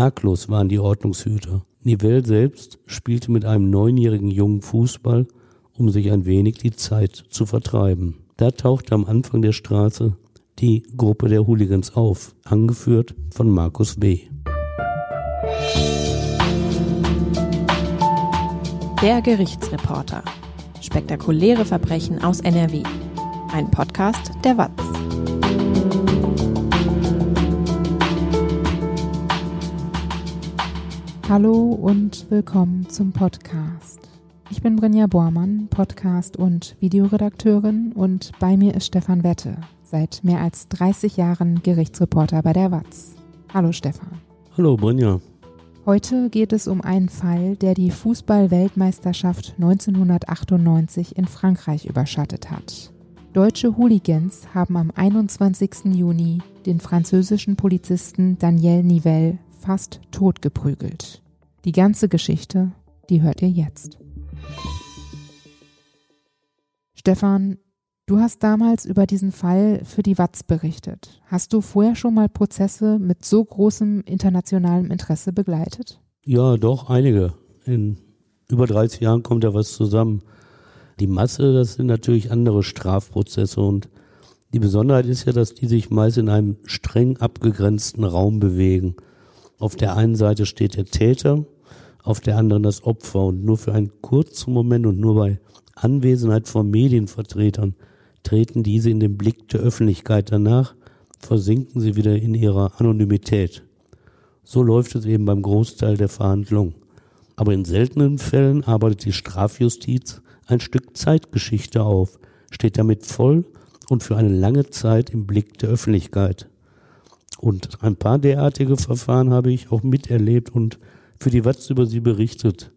Arglos waren die Ordnungshüter. Nivelle selbst spielte mit einem neunjährigen Jungen Fußball, um sich ein wenig die Zeit zu vertreiben. Da tauchte am Anfang der Straße die Gruppe der Hooligans auf, angeführt von Markus B. Der Gerichtsreporter. Spektakuläre Verbrechen aus NRW. Ein Podcast der WAZ. Hallo und willkommen zum Podcast. Ich bin Brinja Bormann, Podcast- und Videoredakteurin und bei mir ist Stefan Wette, seit mehr als 30 Jahren Gerichtsreporter bei der WAZ. Hallo Stefan. Hallo Brinja. Heute geht es um einen Fall, der die Fußball-Weltmeisterschaft 1998 in Frankreich überschattet hat. Deutsche Hooligans haben am 21. Juni den französischen Polizisten Daniel Nivelle fast tot geprügelt. Die ganze Geschichte, die hört ihr jetzt. Stefan, du hast damals über diesen Fall für die Watz berichtet. Hast du vorher schon mal Prozesse mit so großem internationalem Interesse begleitet? Ja, doch, einige. In über 30 Jahren kommt ja was zusammen. Die Masse, das sind natürlich andere Strafprozesse und die Besonderheit ist ja, dass die sich meist in einem streng abgegrenzten Raum bewegen. Auf der einen Seite steht der Täter, auf der anderen das Opfer und nur für einen kurzen Moment und nur bei Anwesenheit von Medienvertretern treten diese in den Blick der Öffentlichkeit danach, versinken sie wieder in ihrer Anonymität. So läuft es eben beim Großteil der Verhandlungen. Aber in seltenen Fällen arbeitet die Strafjustiz ein Stück Zeitgeschichte auf, steht damit voll und für eine lange Zeit im Blick der Öffentlichkeit. Und ein paar derartige Verfahren habe ich auch miterlebt und für die Watz über sie berichtet.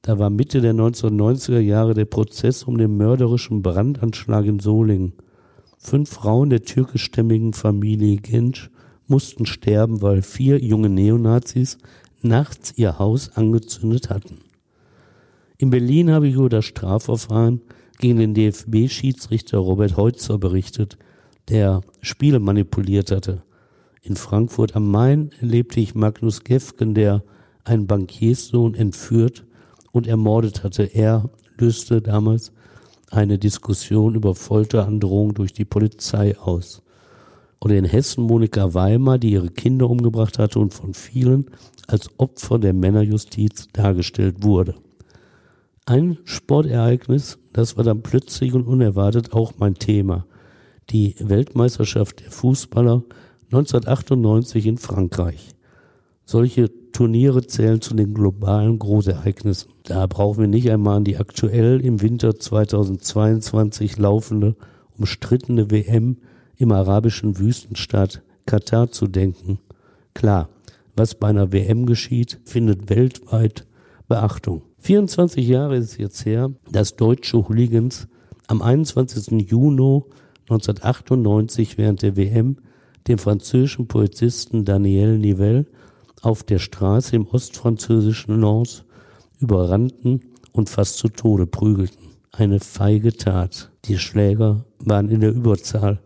Da war Mitte der 1990er Jahre der Prozess um den mörderischen Brandanschlag in Solingen. Fünf Frauen der türkischstämmigen Familie Gensch mussten sterben, weil vier junge Neonazis nachts ihr Haus angezündet hatten. In Berlin habe ich über das Strafverfahren gegen den DFB-Schiedsrichter Robert Heutzer berichtet, der Spiele manipuliert hatte. In Frankfurt am Main erlebte ich Magnus Gefgen, der einen Bankierssohn entführt und ermordet hatte. Er löste damals eine Diskussion über Folterandrohung durch die Polizei aus. Oder in Hessen Monika Weimar, die ihre Kinder umgebracht hatte und von vielen als Opfer der Männerjustiz dargestellt wurde. Ein Sportereignis, das war dann plötzlich und unerwartet auch mein Thema. Die Weltmeisterschaft der Fußballer 1998 in Frankreich. Solche Turniere zählen zu den globalen Großereignissen. Da brauchen wir nicht einmal an die aktuell im Winter 2022 laufende, umstrittene WM im arabischen Wüstenstaat Katar zu denken. Klar, was bei einer WM geschieht, findet weltweit Beachtung. 24 Jahre ist es jetzt her, dass deutsche Hooligans am 21. Juni 1998 während der WM den französischen Polizisten Daniel Nivelle auf der Straße im ostfranzösischen Lens überrannten und fast zu Tode prügelten. Eine feige Tat. Die Schläger waren in der Überzahl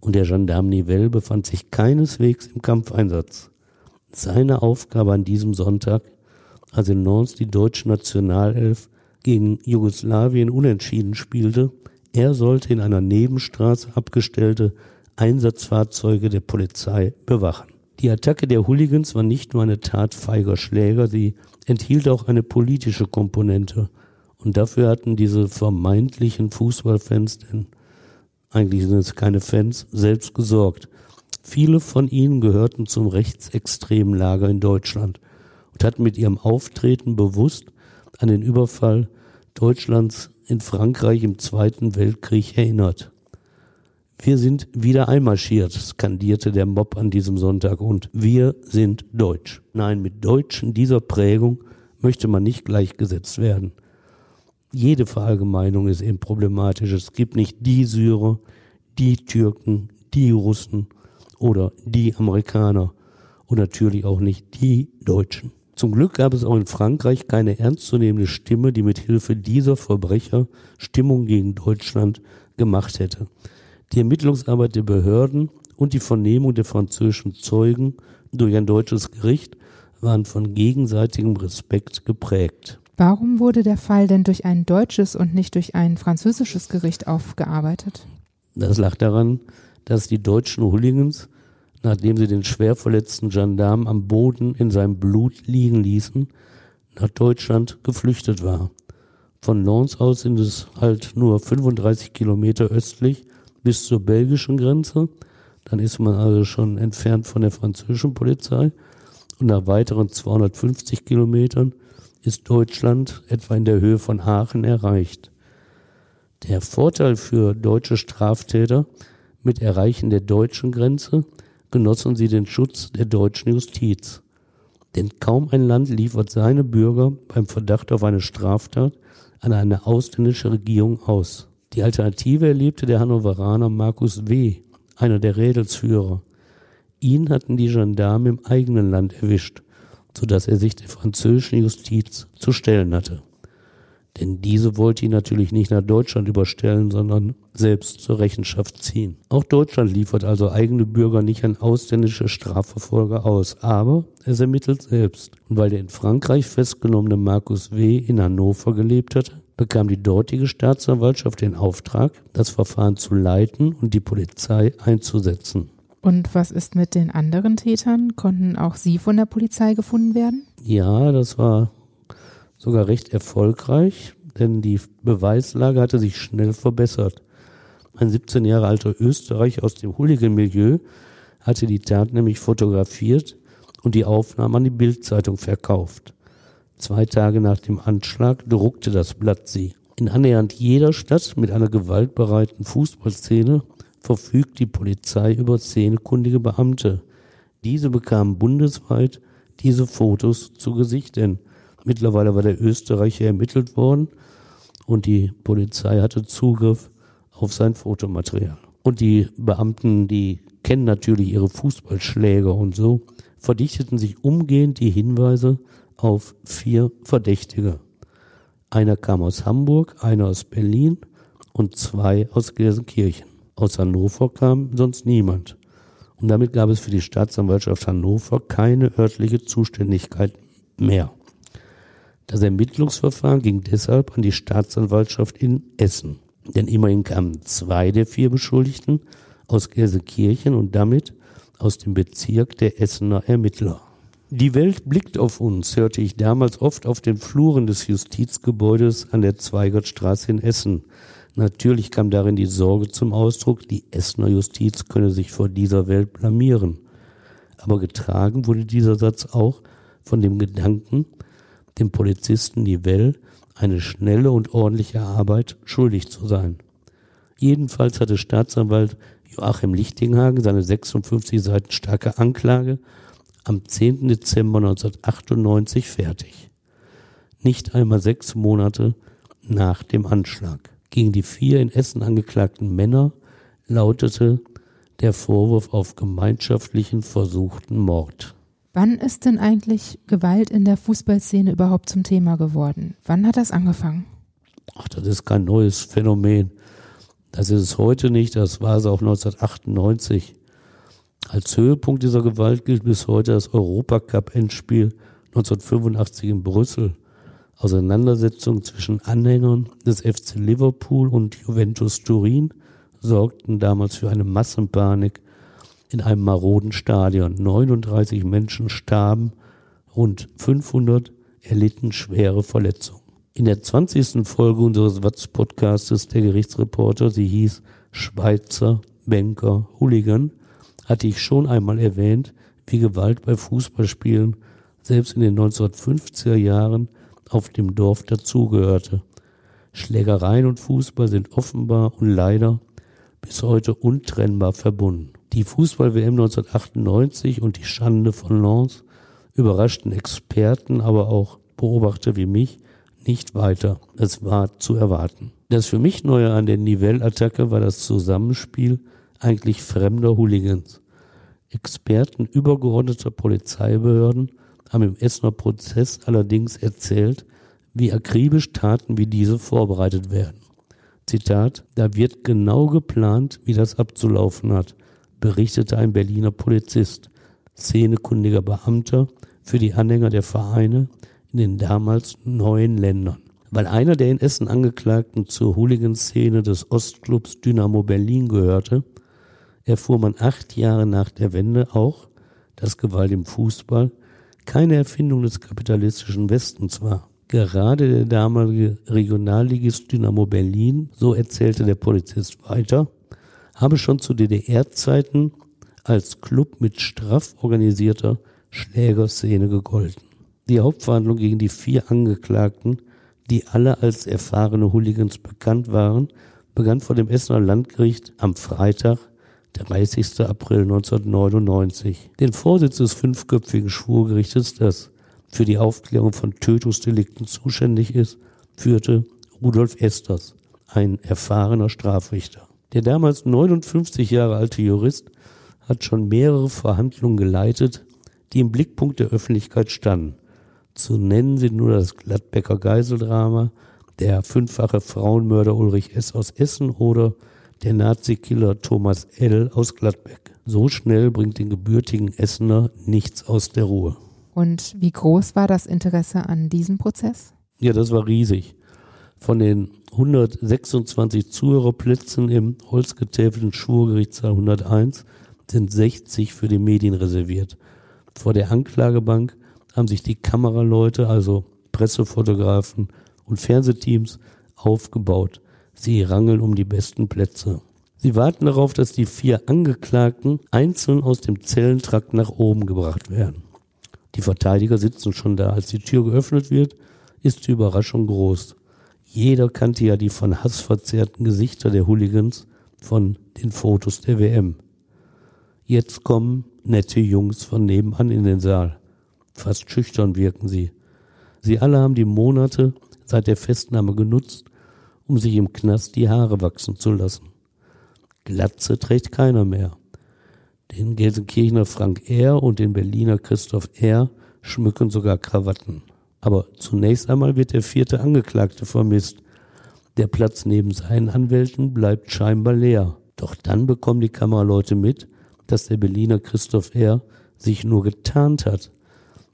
und der Gendarme Nivelle befand sich keineswegs im Kampfeinsatz. Seine Aufgabe an diesem Sonntag, als in Lens die deutsche Nationalelf gegen Jugoslawien unentschieden spielte, er sollte in einer Nebenstraße abgestellte Einsatzfahrzeuge der Polizei bewachen. Die Attacke der Hooligans war nicht nur eine Tat feiger Schläger, sie enthielt auch eine politische Komponente. Und dafür hatten diese vermeintlichen Fußballfans, denn eigentlich sind es keine Fans, selbst gesorgt. Viele von ihnen gehörten zum rechtsextremen Lager in Deutschland und hatten mit ihrem Auftreten bewusst an den Überfall Deutschlands in Frankreich im Zweiten Weltkrieg erinnert. Wir sind wieder einmarschiert, skandierte der Mob an diesem Sonntag und wir sind deutsch. Nein, mit Deutschen dieser Prägung möchte man nicht gleichgesetzt werden. Jede Verallgemeinung ist eben problematisch. Es gibt nicht die Syrer, die Türken, die Russen oder die Amerikaner und natürlich auch nicht die Deutschen. Zum Glück gab es auch in Frankreich keine ernstzunehmende Stimme, die mit Hilfe dieser Verbrecher Stimmung gegen Deutschland gemacht hätte. Die Ermittlungsarbeit der Behörden und die Vernehmung der französischen Zeugen durch ein deutsches Gericht waren von gegenseitigem Respekt geprägt. Warum wurde der Fall denn durch ein deutsches und nicht durch ein französisches Gericht aufgearbeitet? Das lag daran, dass die deutschen Hooligans, nachdem sie den schwer verletzten Gendarmen am Boden in seinem Blut liegen ließen, nach Deutschland geflüchtet war. Von Lens aus sind es halt nur 35 Kilometer östlich bis zur belgischen Grenze. Dann ist man also schon entfernt von der französischen Polizei. Und nach weiteren 250 Kilometern ist Deutschland etwa in der Höhe von Aachen erreicht. Der Vorteil für deutsche Straftäter mit Erreichen der deutschen Grenze genossen sie den Schutz der deutschen Justiz. Denn kaum ein Land liefert seine Bürger beim Verdacht auf eine Straftat an eine ausländische Regierung aus. Die Alternative erlebte der Hannoveraner Markus W., einer der Rädelsführer. Ihn hatten die Gendarmen im eigenen Land erwischt, sodass er sich der französischen Justiz zu stellen hatte. Denn diese wollte ihn natürlich nicht nach Deutschland überstellen, sondern selbst zur Rechenschaft ziehen. Auch Deutschland liefert also eigene Bürger nicht an ausländische Strafverfolger aus, aber es ermittelt selbst. Und weil der in Frankreich festgenommene Markus W. in Hannover gelebt hatte, bekam die dortige Staatsanwaltschaft den Auftrag, das Verfahren zu leiten und die Polizei einzusetzen. Und was ist mit den anderen Tätern? Konnten auch sie von der Polizei gefunden werden? Ja, das war sogar recht erfolgreich, denn die Beweislage hatte sich schnell verbessert. Ein 17 Jahre alter Österreicher aus dem Hooligan-Milieu hatte die Tat nämlich fotografiert und die Aufnahmen an die Bildzeitung verkauft. Zwei Tage nach dem Anschlag druckte das Blatt sie. In annähernd jeder Stadt mit einer gewaltbereiten Fußballszene verfügt die Polizei über szenekundige Beamte. Diese bekamen bundesweit diese Fotos zu Gesicht, denn mittlerweile war der Österreicher ermittelt worden und die Polizei hatte Zugriff auf sein Fotomaterial. Und die Beamten, die kennen natürlich ihre Fußballschläger und so, verdichteten sich umgehend die Hinweise auf vier Verdächtige. Einer kam aus Hamburg, einer aus Berlin und zwei aus Gelsenkirchen. Aus Hannover kam sonst niemand. Und damit gab es für die Staatsanwaltschaft Hannover keine örtliche Zuständigkeit mehr. Das Ermittlungsverfahren ging deshalb an die Staatsanwaltschaft in Essen. Denn immerhin kamen zwei der vier Beschuldigten aus Gelsenkirchen und damit aus dem Bezirk der Essener Ermittler. Die Welt blickt auf uns, hörte ich damals oft auf den Fluren des Justizgebäudes an der Zweigertstraße in Essen. Natürlich kam darin die Sorge zum Ausdruck, die Essener Justiz könne sich vor dieser Welt blamieren. Aber getragen wurde dieser Satz auch von dem Gedanken, dem Polizisten Nivelle eine schnelle und ordentliche Arbeit schuldig zu sein. Jedenfalls hatte Staatsanwalt Joachim Lichtinghagen seine 56 Seiten starke Anklage am 10. Dezember 1998 fertig. Nicht einmal sechs Monate nach dem Anschlag. Gegen die vier in Essen angeklagten Männer lautete der Vorwurf auf gemeinschaftlichen versuchten Mord. Wann ist denn eigentlich Gewalt in der Fußballszene überhaupt zum Thema geworden? Wann hat das angefangen? Ach, das ist kein neues Phänomen. Das ist es heute nicht, das war es auch 1998. Als Höhepunkt dieser Gewalt gilt bis heute das Europacup-Endspiel 1985 in Brüssel. Auseinandersetzungen zwischen Anhängern des FC Liverpool und Juventus Turin sorgten damals für eine Massenpanik in einem maroden Stadion. 39 Menschen starben, rund 500 erlitten schwere Verletzungen. In der 20. Folge unseres Watz-Podcastes der Gerichtsreporter, sie hieß Schweizer Banker Hooligan, hatte ich schon einmal erwähnt, wie Gewalt bei Fußballspielen selbst in den 1950er Jahren auf dem Dorf dazugehörte. Schlägereien und Fußball sind offenbar und leider bis heute untrennbar verbunden. Die Fußball-WM 1998 und die Schande von Lens überraschten Experten, aber auch Beobachter wie mich nicht weiter. Es war zu erwarten. Das für mich Neue an der Nivelle-Attacke war das Zusammenspiel eigentlich fremder Hooligans. Experten übergeordneter Polizeibehörden haben im Essener Prozess allerdings erzählt, wie akribisch Taten wie diese vorbereitet werden. Zitat, da wird genau geplant, wie das abzulaufen hat, berichtete ein Berliner Polizist, szenekundiger Beamter für die Anhänger der Vereine in den damals neuen Ländern. Weil einer der in Essen Angeklagten zur Hooligan-Szene des Ostclubs Dynamo Berlin gehörte, erfuhr man acht Jahre nach der Wende auch, dass Gewalt im Fußball keine Erfindung des kapitalistischen Westens war. Gerade der damalige Regionalligist Dynamo Berlin, so erzählte der Polizist weiter, habe schon zu DDR-Zeiten als Club mit straff organisierter Schlägerszene gegolten. Die Hauptverhandlung gegen die vier Angeklagten, die alle als erfahrene Hooligans bekannt waren, begann vor dem Essener Landgericht am Freitag, 30. April 1999. Den Vorsitz des fünfköpfigen Schwurgerichtes, das für die Aufklärung von Tötungsdelikten zuständig ist, führte Rudolf Esters, ein erfahrener Strafrichter. Der damals 59 Jahre alte Jurist hat schon mehrere Verhandlungen geleitet, die im Blickpunkt der Öffentlichkeit standen. Zu nennen sind nur das Gladbecker Geiseldrama, der fünffache Frauenmörder Ulrich S. aus Essen oder der Nazi-Killer Thomas L. aus Gladbeck. So schnell bringt den gebürtigen Essener nichts aus der Ruhe. Und wie groß war das Interesse an diesem Prozess? Ja, das war riesig. Von den 126 Zuhörerplätzen im holzgetäfelten Schwurgerichtssaal 101 sind 60 für die Medien reserviert. Vor der Anklagebank haben sich die Kameraleute, also Pressefotografen und Fernsehteams aufgebaut. Sie rangeln um die besten Plätze. Sie warten darauf, dass die vier Angeklagten einzeln aus dem Zellentrakt nach oben gebracht werden. Die Verteidiger sitzen schon da. Als die Tür geöffnet wird, ist die Überraschung groß. Jeder kannte ja die von Hass verzerrten Gesichter der Hooligans von den Fotos der WM. Jetzt kommen nette Jungs von nebenan in den Saal. Fast schüchtern wirken sie. Sie alle haben die Monate seit der Festnahme genutzt, um sich im Knast die Haare wachsen zu lassen. Glatze trägt keiner mehr. Den Gelsenkirchener Frank R. und den Berliner Christoph R. schmücken sogar Krawatten. Aber zunächst einmal wird der vierte Angeklagte vermisst. Der Platz neben seinen Anwälten bleibt scheinbar leer. Doch dann bekommen die Kameraleute mit, dass der Berliner Christoph R. sich nur getarnt hat.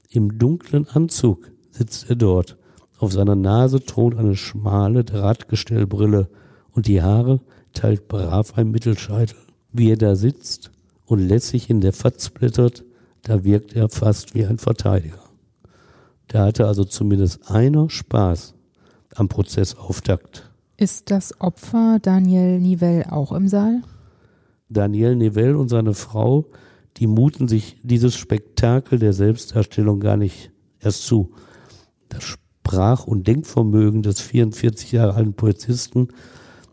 Im dunklen Anzug sitzt er dort. Auf seiner Nase thront eine schmale Drahtgestellbrille und die Haare teilt brav ein Mittelscheitel. Wie er da sitzt, und lässig in der Fatz blättert, da wirkt er fast wie ein Verteidiger. Da hatte also zumindest einer Spaß am Prozessauftakt. Ist das Opfer Daniel Nivell auch im Saal? Daniel Nivell und seine Frau, die muten sich dieses Spektakel der Selbstdarstellung gar nicht erst zu. Das Sprach- und Denkvermögen des 44 Jahre alten Polizisten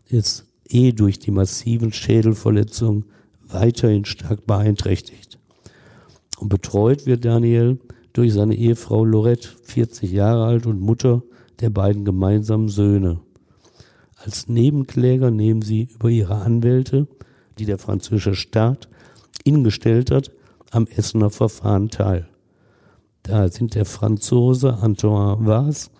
ist eh durch die massiven Schädelverletzungen weiterhin stark beeinträchtigt. Und betreut wird Daniel durch seine Ehefrau Lorette, 40 Jahre alt und Mutter der beiden gemeinsamen Söhne. Als Nebenkläger nehmen sie über ihre Anwälte, die der französische Staat ihnen gestellt hat, am Essener Verfahren teil. Da sind der Franzose Antoine Vaz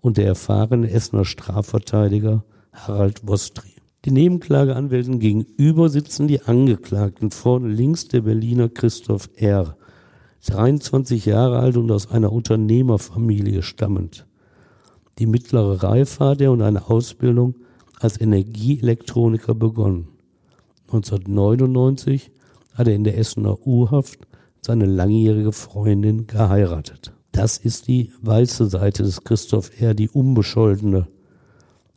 und der erfahrene Essener Strafverteidiger Harald Wostri. Die Nebenklageanwälten gegenüber sitzen die Angeklagten. Vorne links der Berliner Christoph R., 23 Jahre alt und aus einer Unternehmerfamilie stammend. Die mittlere Reife hat er und eine Ausbildung als Energieelektroniker begonnen. 1999 hat er in der Essener U-Haft seine langjährige Freundin geheiratet. Das ist die weiße Seite des Christoph R., die unbescholtene.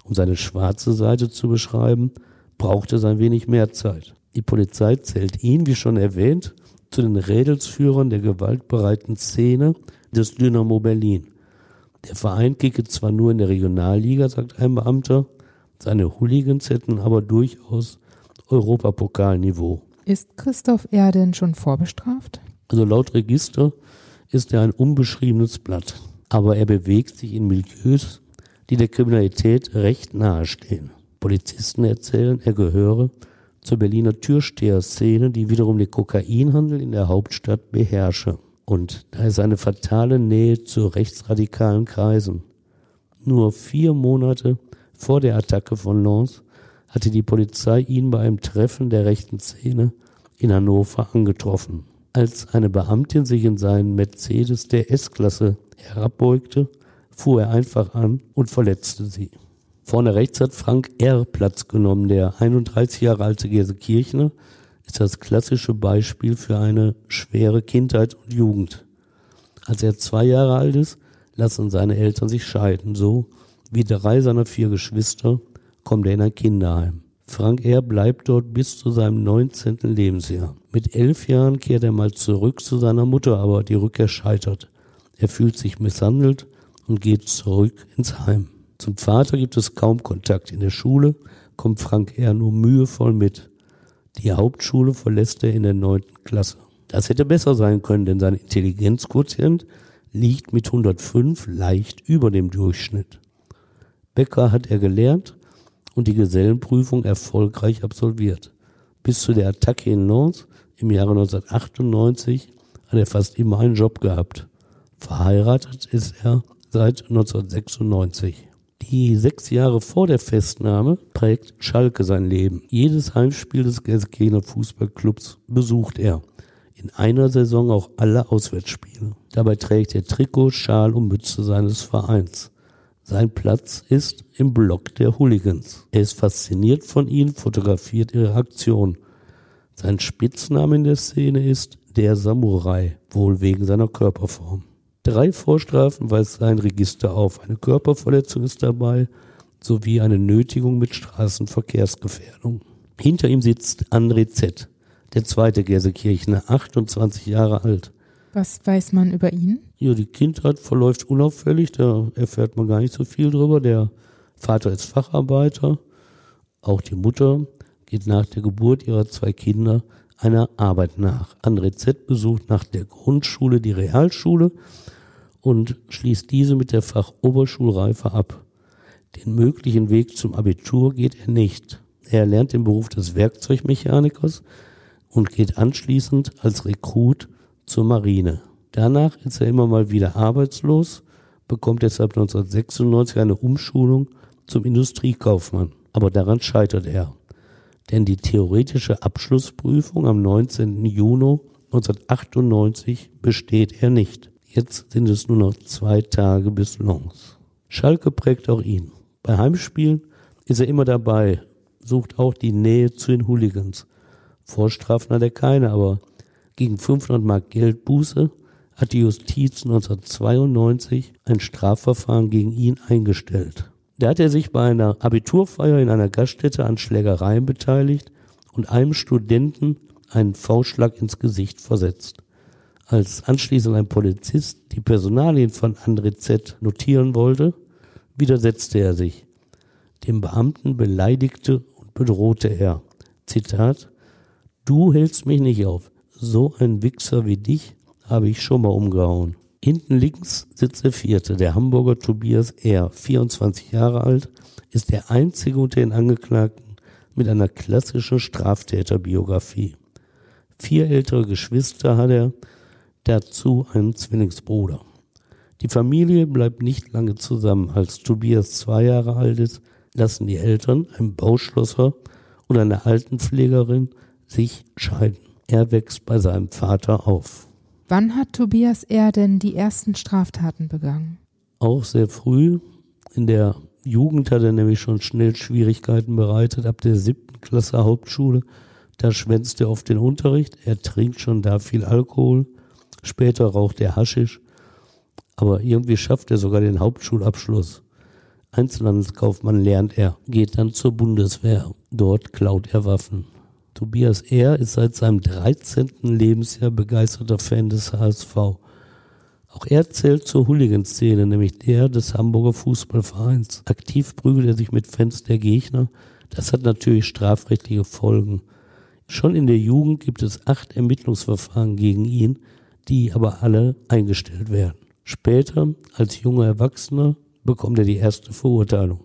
Um seine schwarze Seite zu beschreiben, braucht es ein wenig mehr Zeit. Die Polizei zählt ihn, wie schon erwähnt, zu den Rädelsführern der gewaltbereiten Szene des Dynamo Berlin. Der Verein kicke zwar nur in der Regionalliga, sagt ein Beamter, seine Hooligans hätten aber durchaus Europapokalniveau. Ist Christoph Erden schon vorbestraft? Also laut Register ist er ein unbeschriebenes Blatt. Aber er bewegt sich in Milieus, die der Kriminalität recht nahe stehen. Polizisten erzählen, er gehöre zur Berliner Türsteher-Szene, die wiederum den Kokainhandel in der Hauptstadt beherrsche. Und da ist eine fatale Nähe zu rechtsradikalen Kreisen. Nur vier Monate vor der Attacke von Lens hatte die Polizei ihn bei einem Treffen der rechten Szene in Hannover angetroffen. Als eine Beamtin sich in seinen Mercedes der S-Klasse herabbeugte, fuhr er einfach an und verletzte sie. Vorne rechts hat Frank R. Platz genommen. Der 31 Jahre alte Gelsenkirchner ist das klassische Beispiel für eine schwere Kindheit und Jugend. Als er zwei Jahre alt ist, lassen seine Eltern sich scheiden. So wie drei seiner vier Geschwister kommt er in ein Kinderheim. Frank R. bleibt dort bis zu seinem 19. Lebensjahr. Mit elf Jahren kehrt er mal zurück zu seiner Mutter, aber die Rückkehr scheitert. Er fühlt sich misshandelt und geht zurück ins Heim. Zum Vater gibt es kaum Kontakt. In der Schule kommt Frank R. nur mühevoll mit. Die Hauptschule verlässt er in der neunten Klasse. Das hätte besser sein können, denn sein Intelligenzquotient liegt mit 105 leicht über dem Durchschnitt. Bäcker hat er gelernt und die Gesellenprüfung erfolgreich absolviert. Bis zu der Attacke in Nantes im Jahre 1998 hat er fast immer einen Job gehabt. Verheiratet ist er seit 1996. Die sechs Jahre vor der Festnahme prägt Schalke sein Leben. Jedes Heimspiel des Gelsenkirchener Fußballclubs besucht er. In einer Saison auch alle Auswärtsspiele. Dabei trägt er Trikot, Schal und Mütze seines Vereins. Sein Platz ist im Block der Hooligans. Er ist fasziniert von ihnen, fotografiert ihre Aktion. Sein Spitzname in der Szene ist der Samurai, wohl wegen seiner Körperform. Drei Vorstrafen weist sein Register auf. Eine Körperverletzung ist dabei, sowie eine Nötigung mit Straßenverkehrsgefährdung. Hinter ihm sitzt André Z., der zweite Gersekirchner, 28 Jahre alt. Was weiß man über ihn? Ja, die Kindheit verläuft unauffällig, da erfährt man gar nicht so viel drüber. Der Vater ist Facharbeiter, auch die Mutter geht nach der Geburt ihrer zwei Kinder einer Arbeit nach. André Z besucht nach der Grundschule die Realschule und schließt diese mit der Fachoberschulreife ab. Den möglichen Weg zum Abitur geht er nicht. Er lernt den Beruf des Werkzeugmechanikers und geht anschließend als Rekrut zur Marine. Danach ist er immer mal wieder arbeitslos, bekommt deshalb 1996 eine Umschulung zum Industriekaufmann. Aber daran scheitert er. Denn die theoretische Abschlussprüfung am 19. Juni 1998 besteht er nicht. Jetzt sind es nur noch zwei Tage bis Lons. Schalke prägt auch ihn. Bei Heimspielen ist er immer dabei, sucht auch die Nähe zu den Hooligans. Vorstrafen hat er keine, aber gegen 500 Mark Geldbuße hat die Justiz 1992 ein Strafverfahren gegen ihn eingestellt. Da hat er sich bei einer Abiturfeier in einer Gaststätte an Schlägereien beteiligt und einem Studenten einen V-Schlag ins Gesicht versetzt. Als anschließend ein Polizist die Personalien von André Z notieren wollte, widersetzte er sich. Dem Beamten beleidigte und bedrohte er. Zitat, du hältst mich nicht auf. So ein Wichser wie dich habe ich schon mal umgehauen. Hinten links sitzt der vierte, der Hamburger Tobias R., 24 Jahre alt, ist der einzige unter den Angeklagten mit einer klassischen Straftäterbiografie. Vier ältere Geschwister hat er, dazu einen Zwillingsbruder. Die Familie bleibt nicht lange zusammen. Als Tobias zwei Jahre alt ist, lassen die Eltern, ein Bauschlosser und eine Altenpflegerin, sich scheiden. Er wächst bei seinem Vater auf. Wann hat Tobias R. denn die ersten Straftaten begangen? Auch sehr früh. In der Jugend hat er nämlich schon schnell Schwierigkeiten bereitet. Ab der siebten Klasse Hauptschule, da schwänzt er auf den Unterricht. Er trinkt schon da viel Alkohol. Später raucht er Haschisch. Aber irgendwie schafft er sogar den Hauptschulabschluss. Einzelhandelskaufmann lernt er, geht dann zur Bundeswehr. Dort klaut er Waffen. Tobias R. ist seit seinem 13. Lebensjahr begeisterter Fan des HSV. Auch er zählt zur Hooligan-Szene, nämlich der des Hamburger Fußballvereins. Aktiv prügelt er sich mit Fans der Gegner. Das hat natürlich strafrechtliche Folgen. Schon in der Jugend gibt es acht Ermittlungsverfahren gegen ihn, die aber alle eingestellt werden. Später, als junger Erwachsener, bekommt er die erste Verurteilung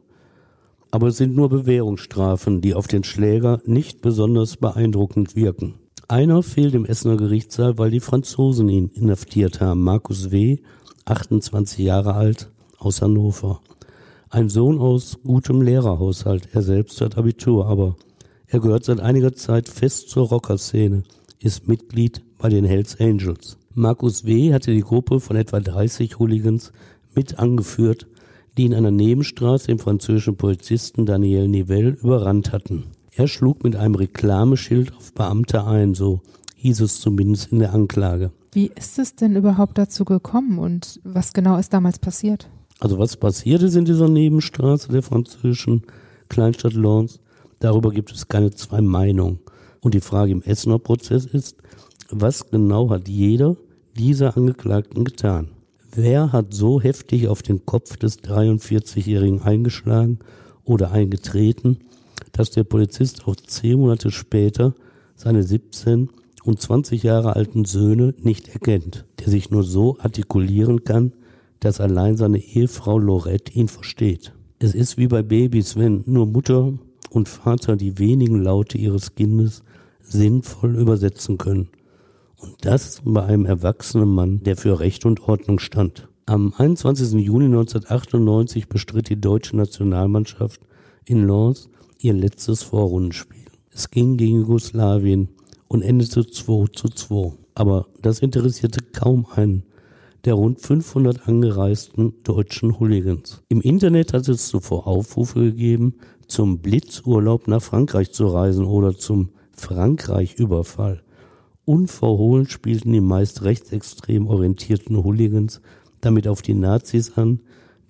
aber es sind nur Bewährungsstrafen, die auf den Schläger nicht besonders beeindruckend wirken. Einer fehlt im Essener Gerichtssaal, weil die Franzosen ihn inhaftiert haben. Markus W., 28 Jahre alt, aus Hannover. Ein Sohn aus gutem Lehrerhaushalt. Er selbst hat Abitur, aber er gehört seit einiger Zeit fest zur Rockerszene, ist Mitglied bei den Hells Angels. Markus W. hatte die Gruppe von etwa 30 Hooligans mit angeführt, die in einer Nebenstraße den französischen Polizisten Daniel Nivelle überrannt hatten. Er schlug mit einem Reklameschild auf Beamte ein, so hieß es zumindest in der Anklage. Wie ist es denn überhaupt dazu gekommen und was genau ist damals passiert? Also was passiert ist in dieser Nebenstraße der französischen Kleinstadt Lens, darüber gibt es keine zwei Meinungen. Und die Frage im Essener Prozess ist, was genau hat jeder dieser Angeklagten getan? Wer hat so heftig auf den Kopf des 43-Jährigen eingeschlagen oder eingetreten, dass der Polizist auch zehn Monate später seine 17 und 20 Jahre alten Söhne nicht erkennt, der sich nur so artikulieren kann, dass allein seine Ehefrau Lorette ihn versteht. Es ist wie bei Babys, wenn nur Mutter und Vater die wenigen Laute ihres Kindes sinnvoll übersetzen können. Und das bei einem erwachsenen Mann, der für Recht und Ordnung stand. Am 21. Juni 1998 bestritt die deutsche Nationalmannschaft in Lens ihr letztes Vorrundenspiel. Es ging gegen Jugoslawien und endete 2 zu 2. Aber das interessierte kaum einen der rund 500 angereisten deutschen Hooligans. Im Internet hat es zuvor Aufrufe gegeben, zum Blitzurlaub nach Frankreich zu reisen oder zum Frankreich-Überfall. Unverhohlen spielten die meist rechtsextrem orientierten Hooligans damit auf die Nazis an,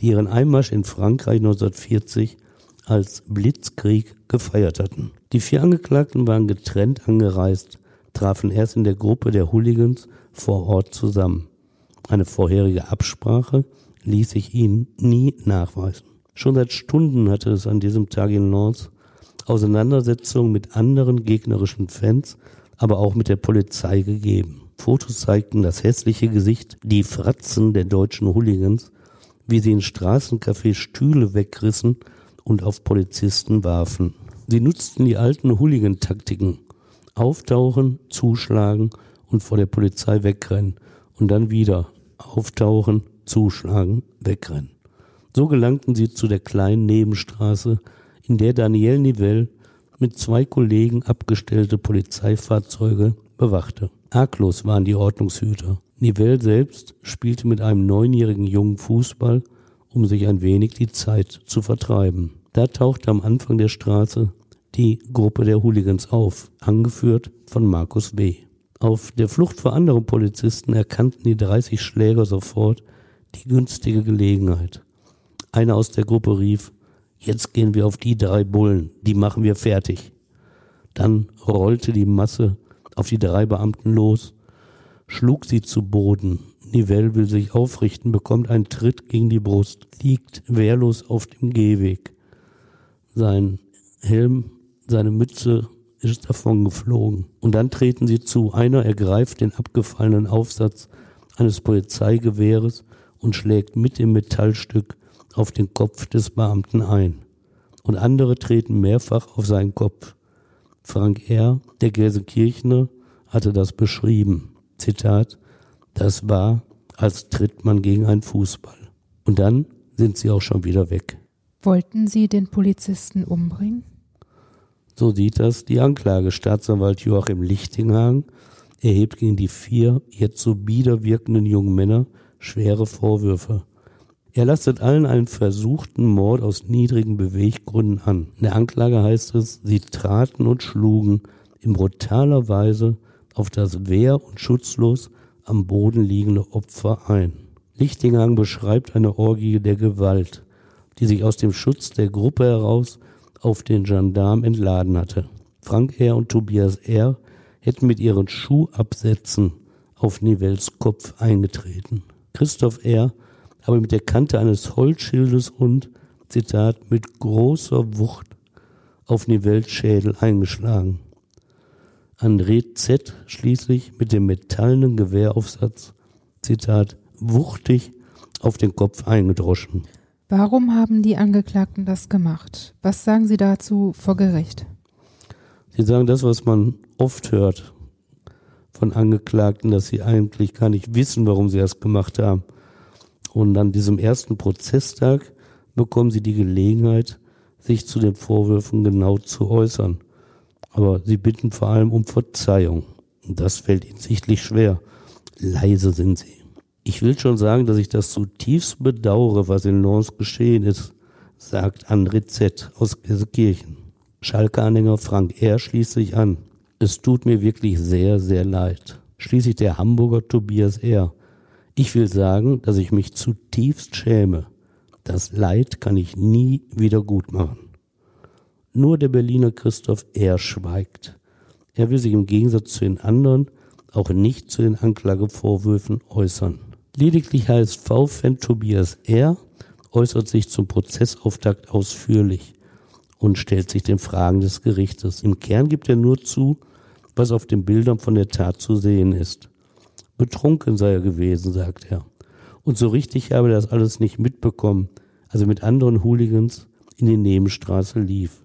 die ihren Einmarsch in Frankreich 1940 als Blitzkrieg gefeiert hatten. Die vier Angeklagten waren getrennt angereist, trafen erst in der Gruppe der Hooligans vor Ort zusammen. Eine vorherige Absprache ließ sich ihnen nie nachweisen. Schon seit Stunden hatte es an diesem Tag in Lens Auseinandersetzungen mit anderen gegnerischen Fans, aber auch mit der Polizei gegeben. Fotos zeigten das hässliche Gesicht, die Fratzen der deutschen Hooligans, wie sie in Straßencafés Stühle wegrissen und auf Polizisten warfen. Sie nutzten die alten Hooligan-Taktiken. Auftauchen, zuschlagen und vor der Polizei wegrennen und dann wieder auftauchen, zuschlagen, wegrennen. So gelangten sie zu der kleinen Nebenstraße, in der Daniel Nivelle mit zwei Kollegen abgestellte Polizeifahrzeuge bewachte. Arglos waren die Ordnungshüter. Nivelle selbst spielte mit einem neunjährigen Jungen Fußball, um sich ein wenig die Zeit zu vertreiben. Da tauchte am Anfang der Straße die Gruppe der Hooligans auf, angeführt von Markus W. Auf der Flucht vor anderen Polizisten erkannten die 30 Schläger sofort die günstige Gelegenheit. Einer aus der Gruppe rief, jetzt gehen wir auf die drei Bullen, die machen wir fertig. Dann rollte die Masse auf die drei Beamten los, schlug sie zu Boden. Nivelle will sich aufrichten, bekommt einen Tritt gegen die Brust, liegt wehrlos auf dem Gehweg. Sein Helm, seine Mütze ist davon geflogen. Und dann treten sie zu. Einer ergreift den abgefallenen Aufsatz eines Polizeigewehres und schlägt mit dem Metallstück auf den Kopf des Beamten ein. Und andere treten mehrfach auf seinen Kopf. Frank R., der Gelsenkirchner, hatte das beschrieben. Zitat, das war, als tritt man gegen einen Fußball. Und dann sind sie auch schon wieder weg. Wollten Sie den Polizisten umbringen? So sieht das die Anklage. Staatsanwalt Joachim Lichtinghagen erhebt gegen die vier jetzt so bieder wirkenden jungen Männer schwere Vorwürfe. Er lastet allen einen versuchten Mord aus niedrigen Beweggründen an. In der Anklage heißt es, sie traten und schlugen in brutaler Weise auf das wehr- und schutzlos am Boden liegende Opfer ein. Lichtinghagen beschreibt eine Orgie der Gewalt, die sich aus dem Schutz der Gruppe heraus auf den Gendarm entladen hatte. Frank R. und Tobias R. hätten mit ihren Schuhabsätzen auf Nivelles Kopf eingetreten. Christoph R. habe mit der Kante eines Holzschildes und, Zitat, mit großer Wucht auf Nivelles Schädel eingeschlagen. André Z. schließlich mit dem metallenen Gewehraufsatz, Zitat, wuchtig auf den Kopf eingedroschen. Warum haben die Angeklagten das gemacht? Was sagen Sie dazu vor Gericht? Sie sagen das, was man oft hört von Angeklagten, dass sie eigentlich gar nicht wissen, warum sie das gemacht haben. Und an diesem ersten Prozesstag bekommen sie die Gelegenheit, sich zu den Vorwürfen genau zu äußern. Aber sie bitten vor allem um Verzeihung. Das fällt ihnen sichtlich schwer. Leise sind sie. Ich will schon sagen, dass ich das zutiefst bedauere, was in Lens geschehen ist, sagt André Z. aus Gelsenkirchen. Schalke-Anhänger Frank R. schließt sich an. Es tut mir wirklich sehr, sehr leid. Schließlich der Hamburger Tobias R. Ich will sagen, dass ich mich zutiefst schäme. Das Leid kann ich nie wieder gut machen. Nur der Berliner Christoph R. schweigt. Er will sich im Gegensatz zu den anderen auch nicht zu den Anklagevorwürfen äußern. Lediglich HSV-Fan Tobias R. äußert sich zum Prozessauftakt ausführlich und stellt sich den Fragen des Gerichtes. Im Kern gibt er nur zu, was auf den Bildern von der Tat zu sehen ist. Betrunken sei er gewesen, sagt er. Und so richtig habe er das alles nicht mitbekommen, als er mit anderen Hooligans in die Nebenstraße lief.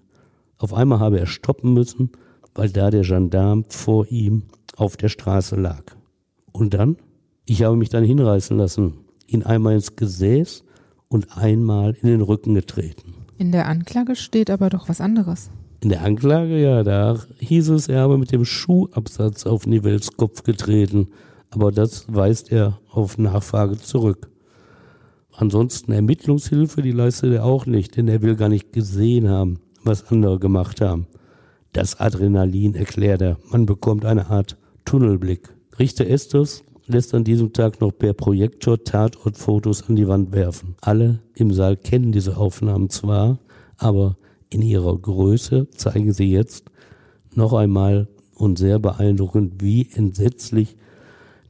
Auf einmal habe er stoppen müssen, weil da der Gendarm vor ihm auf der Straße lag. Und dann? Ich habe mich dann hinreißen lassen, ihn einmal ins Gesäß und einmal in den Rücken getreten. In der Anklage steht aber doch was anderes. In der Anklage, ja, da hieß es, er habe mit dem Schuhabsatz auf Nivels Kopf getreten, aber das weist er auf Nachfrage zurück. Ansonsten Ermittlungshilfe, die leistet er auch nicht, denn er will gar nicht gesehen haben, was andere gemacht haben. Das Adrenalin, erklärt er, man bekommt eine Art Tunnelblick. Richter Estes lässt an diesem Tag noch per Projektor Tatortfotos an die Wand werfen. Alle im Saal kennen diese Aufnahmen zwar, aber in ihrer Größe zeigen sie jetzt noch einmal und sehr beeindruckend, wie entsetzlich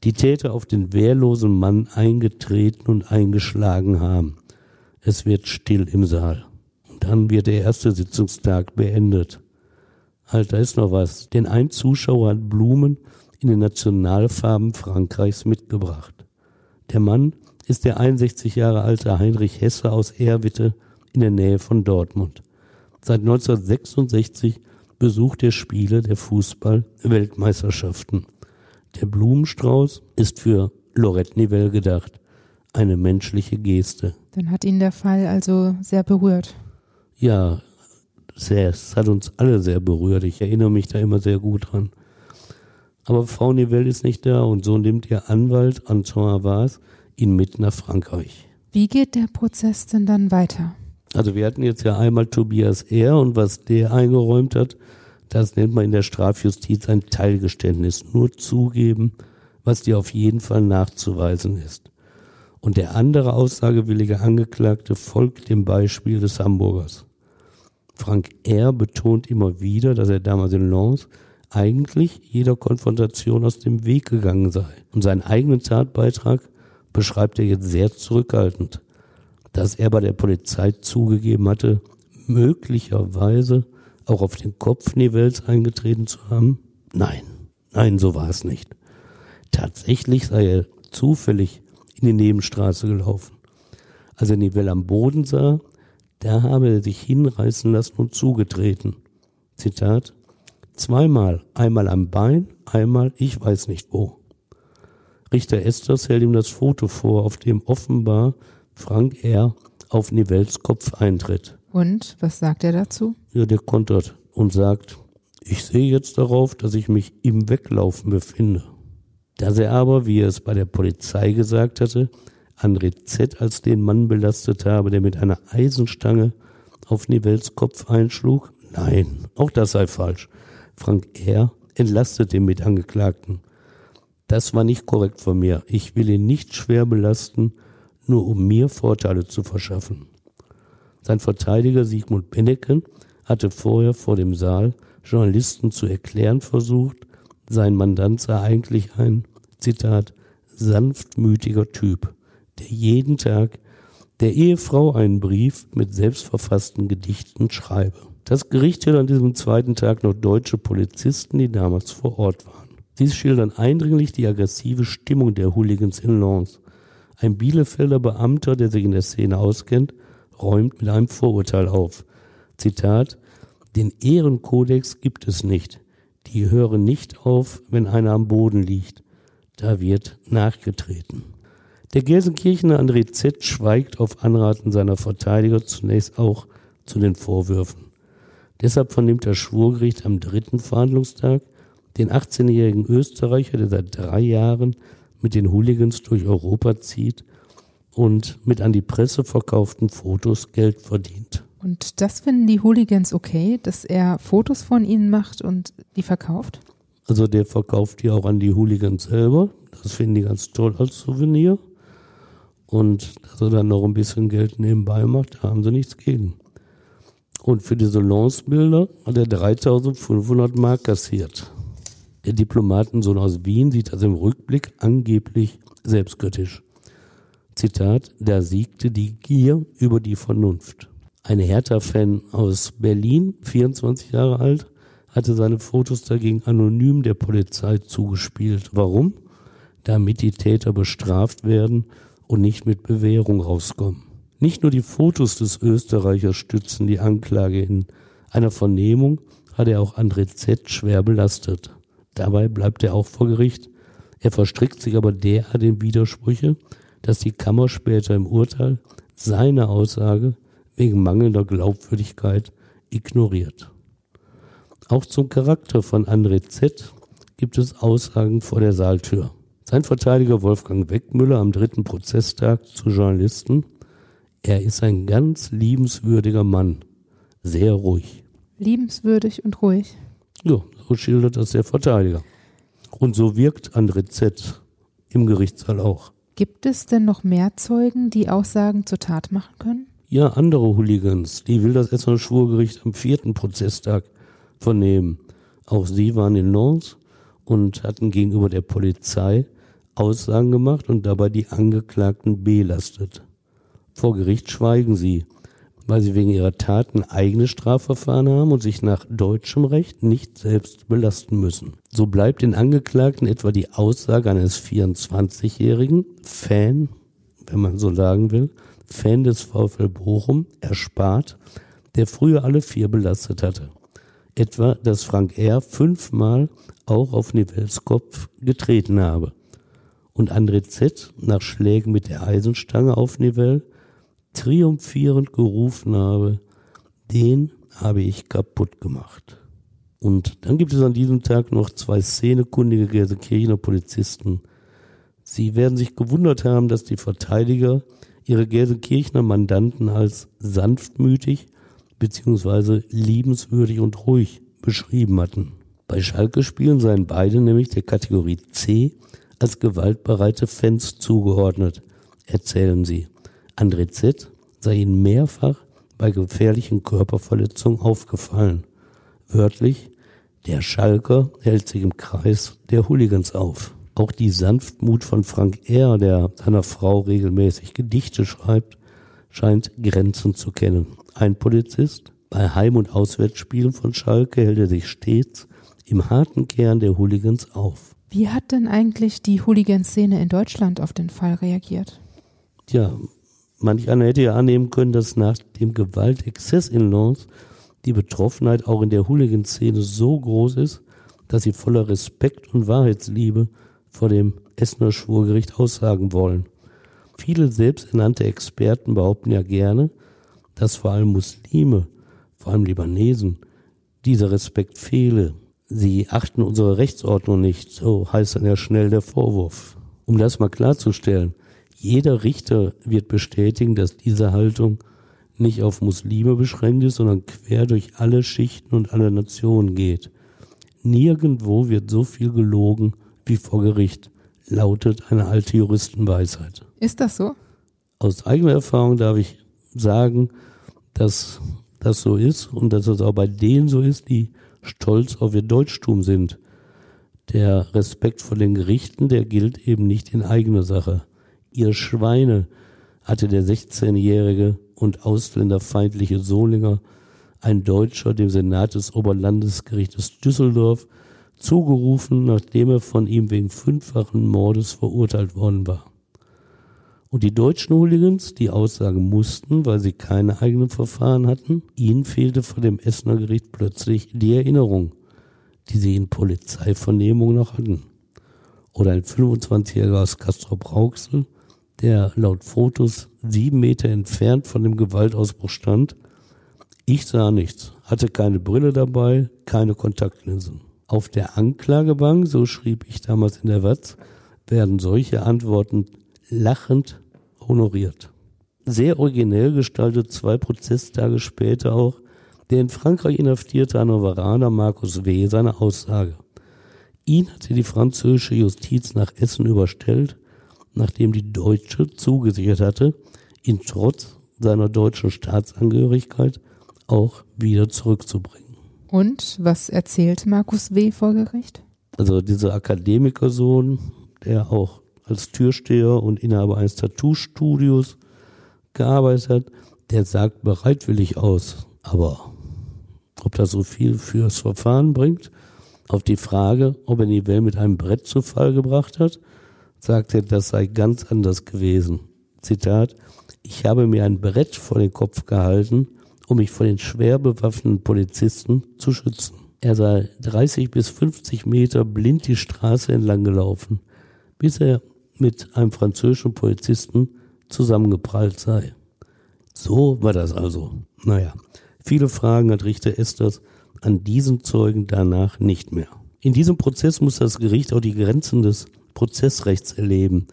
die Täter auf den wehrlosen Mann eingetreten und eingeschlagen haben. Es wird still im Saal. Und dann wird der erste Sitzungstag beendet. Da ist noch was. Denn ein Zuschauer hat Blumen in den Nationalfarben Frankreichs mitgebracht. Der Mann ist der 61 Jahre alte Heinrich Hesse aus Erwitte in der Nähe von Dortmund. Seit 1966 besucht er Spiele der Fußball-Weltmeisterschaften. Der Blumenstrauß ist für Lorette Nivelle gedacht. Eine menschliche Geste. Dann hat ihn der Fall also sehr berührt. Ja, sehr. Es hat uns alle sehr berührt. Ich erinnere mich da immer sehr gut dran. Aber Frau Nivelle ist nicht da und so nimmt ihr Anwalt Antoine Havas ihn mit nach Frankreich. Wie geht der Prozess denn dann weiter? Also wir hatten jetzt ja einmal Tobias R. und was der eingeräumt hat, das nennt man in der Strafjustiz ein Teilgeständnis. Nur zugeben, was dir auf jeden Fall nachzuweisen ist. Und der andere aussagewillige Angeklagte folgt dem Beispiel des Hamburgers. Frank R. betont immer wieder, dass er damals in Lens eigentlich jeder Konfrontation aus dem Weg gegangen sei. Und seinen eigenen Tatbeitrag beschreibt er jetzt sehr zurückhaltend, dass er bei der Polizei zugegeben hatte, möglicherweise auch auf den Kopf Nivelles eingetreten zu haben. Nein, nein, so war es nicht. Tatsächlich sei er zufällig in die Nebenstraße gelaufen. Als er Nivelle am Boden sah, da habe er sich hinreißen lassen und zugetreten. Zitat, Zweimal, einmal am Bein, einmal ich weiß nicht wo. Richter Esters hält ihm das Foto vor, auf dem offenbar Frank R. auf Nivelles Kopf eintritt. Und was sagt er dazu? Ja, der kontert und sagt, ich sehe jetzt darauf, dass ich mich im Weglaufen befinde. Dass er aber, wie er es bei der Polizei gesagt hatte, André Z. als den Mann belastet habe, der mit einer Eisenstange auf Nivelles Kopf einschlug? Nein, auch das sei falsch. Frank R. entlastet den Mitangeklagten. Das war nicht korrekt von mir. Ich will ihn nicht schwer belasten, nur um mir Vorteile zu verschaffen. Sein Verteidiger Sigmund Benneken hatte vorher vor dem Saal Journalisten zu erklären versucht, sein Mandant sei eigentlich ein, Zitat, sanftmütiger Typ, der jeden Tag der Ehefrau einen Brief mit selbstverfassten Gedichten schreibe. Das Gericht hört an diesem zweiten Tag noch deutsche Polizisten, die damals vor Ort waren. Sie schildern eindringlich die aggressive Stimmung der Hooligans in Lens. Ein Bielefelder Beamter, der sich in der Szene auskennt, räumt mit einem Vorurteil auf. Zitat, den Ehrenkodex gibt es nicht. Die hören nicht auf, wenn einer am Boden liegt. Da wird nachgetreten. Der Gelsenkirchener André Z. schweigt auf Anraten seiner Verteidiger zunächst auch zu den Vorwürfen. Deshalb vernimmt das Schwurgericht am dritten Verhandlungstag Den 18-jährigen Österreicher, der seit drei Jahren mit den Hooligans durch Europa zieht und mit an die Presse verkauften Fotos Geld verdient. Und das finden die Hooligans okay, dass er Fotos von ihnen macht und die verkauft? Also der verkauft die auch an die Hooligans selber. Das finden die ganz toll als Souvenir. Und dass er dann noch ein bisschen Geld nebenbei macht, da haben sie nichts gegen. Und für diese Lance-Bilder hat er 3500 Mark kassiert. Der Diplomatensohn aus Wien sieht das im Rückblick angeblich selbstkritisch. Zitat, da siegte die Gier über die Vernunft. Ein Hertha-Fan aus Berlin, 24 Jahre alt, hatte seine Fotos dagegen anonym der Polizei zugespielt. Warum? Damit die Täter bestraft werden und nicht mit Bewährung rauskommen. Nicht nur die Fotos des Österreichers stützen die Anklage. In einer Vernehmung hat er auch André Z. schwer belastet. Dabei bleibt er auch vor Gericht. Er verstrickt sich aber derart in Widersprüche, dass die Kammer später im Urteil seine Aussage wegen mangelnder Glaubwürdigkeit ignoriert. Auch zum Charakter von André Z. gibt es Aussagen vor der Saaltür. Sein Verteidiger Wolfgang Weckmüller am dritten Prozesstag zu Journalisten. Er ist ein ganz liebenswürdiger Mann. Sehr ruhig. Liebenswürdig und ruhig. Ja, so schildert das der Verteidiger. Und so wirkt André Z. im Gerichtssaal auch. Gibt es denn noch mehr Zeugen, die Aussagen zur Tat machen können? Ja, andere Hooligans, die will das Essener Schwurgericht am vierten Prozesstag vernehmen. Auch sie waren in Lens und hatten gegenüber der Polizei Aussagen gemacht und dabei die Angeklagten belastet. Vor Gericht schweigen sie, weil sie wegen ihrer Taten eigene Strafverfahren haben und sich nach deutschem Recht nicht selbst belasten müssen. So bleibt den Angeklagten etwa die Aussage eines 24-jährigen Fan, wenn man so sagen will, Fan des VfL Bochum, erspart, der früher alle vier belastet hatte. Etwa, dass Frank R. fünfmal auch auf Nivels Kopf getreten habe und André Z. nach Schlägen mit der Eisenstange auf Nivelle triumphierend gerufen habe, den habe ich kaputt gemacht. Und dann gibt es an diesem Tag noch zwei szenekundige Gelsenkirchener Polizisten. Sie werden sich gewundert haben, dass die Verteidiger ihre Gelsenkirchener Mandanten als sanftmütig bzw. liebenswürdig und ruhig beschrieben hatten. Bei Schalke-Spielen seien beide nämlich der Kategorie C als gewaltbereite Fans zugeordnet, erzählen sie. André Z. sei ihnen mehrfach bei gefährlichen Körperverletzungen aufgefallen. Wörtlich, der Schalker hält sich im Kreis der Hooligans auf. Auch die Sanftmut von Frank R., der seiner Frau regelmäßig Gedichte schreibt, scheint Grenzen zu kennen. Ein Polizist, bei Heim- und Auswärtsspielen von Schalke hält er sich stets im harten Kern der Hooligans auf. Wie hat denn eigentlich die Hooligan-Szene in Deutschland auf den Fall reagiert? Ja, manch einer hätte ja annehmen können, dass nach dem Gewaltexzess in Lens die Betroffenheit auch in der Hooligan-Szene so groß ist, dass sie voller Respekt und Wahrheitsliebe vor dem Essener Schwurgericht aussagen wollen. Viele selbsternannte Experten behaupten ja gerne, dass vor allem Muslime, vor allem Libanesen, dieser Respekt fehle. Sie achten unsere Rechtsordnung nicht, so heißt dann ja schnell der Vorwurf. Um das mal klarzustellen, jeder Richter wird bestätigen, dass diese Haltung nicht auf Muslime beschränkt ist, sondern quer durch alle Schichten und alle Nationen geht. Nirgendwo wird so viel gelogen wie vor Gericht, lautet eine alte Juristenweisheit. Ist das so? Aus eigener Erfahrung darf ich sagen, dass das so ist und dass es auch bei denen so ist, die stolz auf ihr Deutschtum sind. Der Respekt vor den Gerichten, der gilt eben nicht in eigener Sache. Ihr Schweine, hatte der 16-jährige und ausländerfeindliche Solinger, ein Deutscher, dem Senat des Oberlandesgerichtes Düsseldorf, zugerufen, nachdem er von ihm wegen fünffachen Mordes verurteilt worden war. Und die deutschen Hooligans, die aussagen mussten, weil sie keine eigenen Verfahren hatten, ihnen fehlte vor dem Essener Gericht plötzlich die Erinnerung, die sie in Polizeivernehmung noch hatten. Oder ein 25-Jähriger aus Castro-Brauxel, der laut Fotos sieben Meter entfernt von dem Gewaltausbruch stand. Ich sah nichts, hatte keine Brille dabei, keine Kontaktlinsen. Auf der Anklagebank, so schrieb ich damals in der Watz, werden solche Antworten lachend honoriert. Sehr originell gestaltet zwei Prozesstage später auch der in Frankreich inhaftierte Hannoveraner Markus W. seine Aussage. Ihn hatte die französische Justiz nach Essen überstellt, nachdem die deutsche zugesichert hatte, ihn trotz seiner deutschen Staatsangehörigkeit auch wieder zurückzubringen. Und was erzählt Markus W. vor Gericht? Also dieser Akademikersohn, der auch als Türsteher und Inhaber eines Tattoo-Studios gearbeitet hat, der sagt bereitwillig aus. Aber ob das so viel fürs Verfahren bringt, auf die Frage, ob er Nivelle mit einem Brett zu Fall gebracht hat, sagt er, das sei ganz anders gewesen. Zitat, ich habe mir ein Brett vor den Kopf gehalten, um mich vor den schwer bewaffneten Polizisten zu schützen. Er sei 30 bis 50 Meter blind die Straße entlang gelaufen, bis er mit einem französischen Polizisten zusammengeprallt sei. So war das also. Naja, viele Fragen hat Richter Esters an diesen Zeugen danach nicht mehr. In diesem Prozess muss das Gericht auch die Grenzen des Prozessrechts erleben.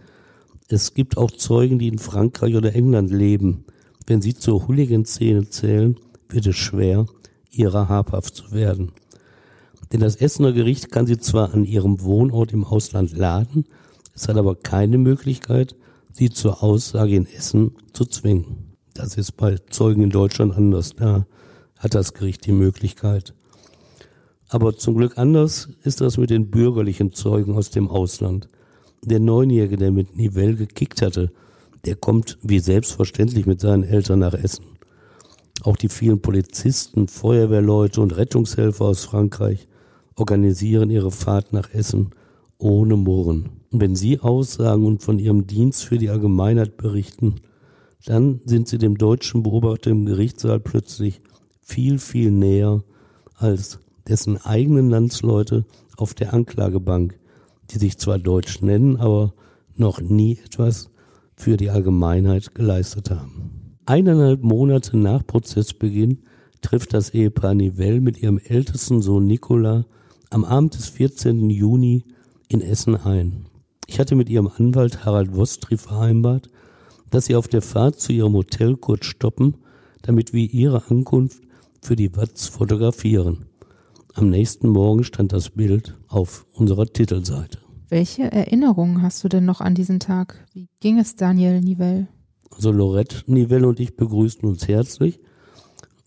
Es gibt auch Zeugen, die in Frankreich oder England leben. Wenn sie zur Hooligan-Szene zählen, wird es schwer, ihrer habhaft zu werden. Denn das Essener Gericht kann sie zwar an ihrem Wohnort im Ausland laden, es hat aber keine Möglichkeit, sie zur Aussage in Essen zu zwingen. Das ist bei Zeugen in Deutschland anders. Da hat das Gericht die Möglichkeit. Aber zum Glück anders ist das mit den bürgerlichen Zeugen aus dem Ausland. Der Neunjährige, der mit Nivelle gekickt hatte, der kommt wie selbstverständlich mit seinen Eltern nach Essen. Auch die vielen Polizisten, Feuerwehrleute und Rettungshelfer aus Frankreich organisieren ihre Fahrt nach Essen ohne Murren. Und wenn sie aussagen und von ihrem Dienst für die Allgemeinheit berichten, dann sind sie dem deutschen Beobachter im Gerichtssaal plötzlich viel, viel näher als dessen eigenen Landsleute auf der Anklagebank, die sich zwar Deutsch nennen, aber noch nie etwas für die Allgemeinheit geleistet haben. Eineinhalb Monate nach Prozessbeginn trifft das Ehepaar Nivelle mit ihrem ältesten Sohn Nicola am Abend des 14. Juni in Essen ein. Ich hatte mit ihrem Anwalt Harald Wostri vereinbart, dass sie auf der Fahrt zu ihrem Hotel kurz stoppen, damit wir ihre Ankunft für die Watz fotografieren. Am nächsten Morgen stand das Bild auf unserer Titelseite. Welche Erinnerungen hast du denn noch an diesen Tag? Wie ging es Daniel Nivelle? Also Lorette Nivelle und ich begrüßten uns herzlich.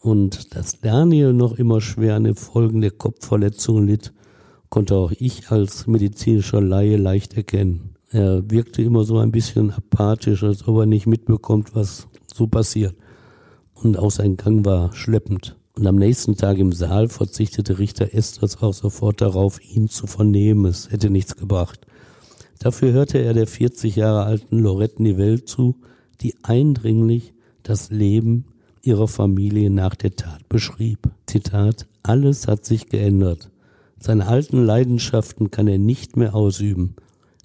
Und dass Daniel noch immer schwer an den Folgen der Kopfverletzungen litt, konnte auch ich als medizinischer Laie leicht erkennen. Er wirkte immer so ein bisschen apathisch, als ob er nicht mitbekommt, was so passiert. Und auch sein Gang war schleppend. Und am nächsten Tag im Saal verzichtete Richter Esters auch sofort darauf, ihn zu vernehmen. Es hätte nichts gebracht. Dafür hörte er der 40 Jahre alten Lorette Nivelle zu, die eindringlich das Leben ihrer Familie nach der Tat beschrieb. Zitat, alles hat sich geändert. Seine alten Leidenschaften kann er nicht mehr ausüben.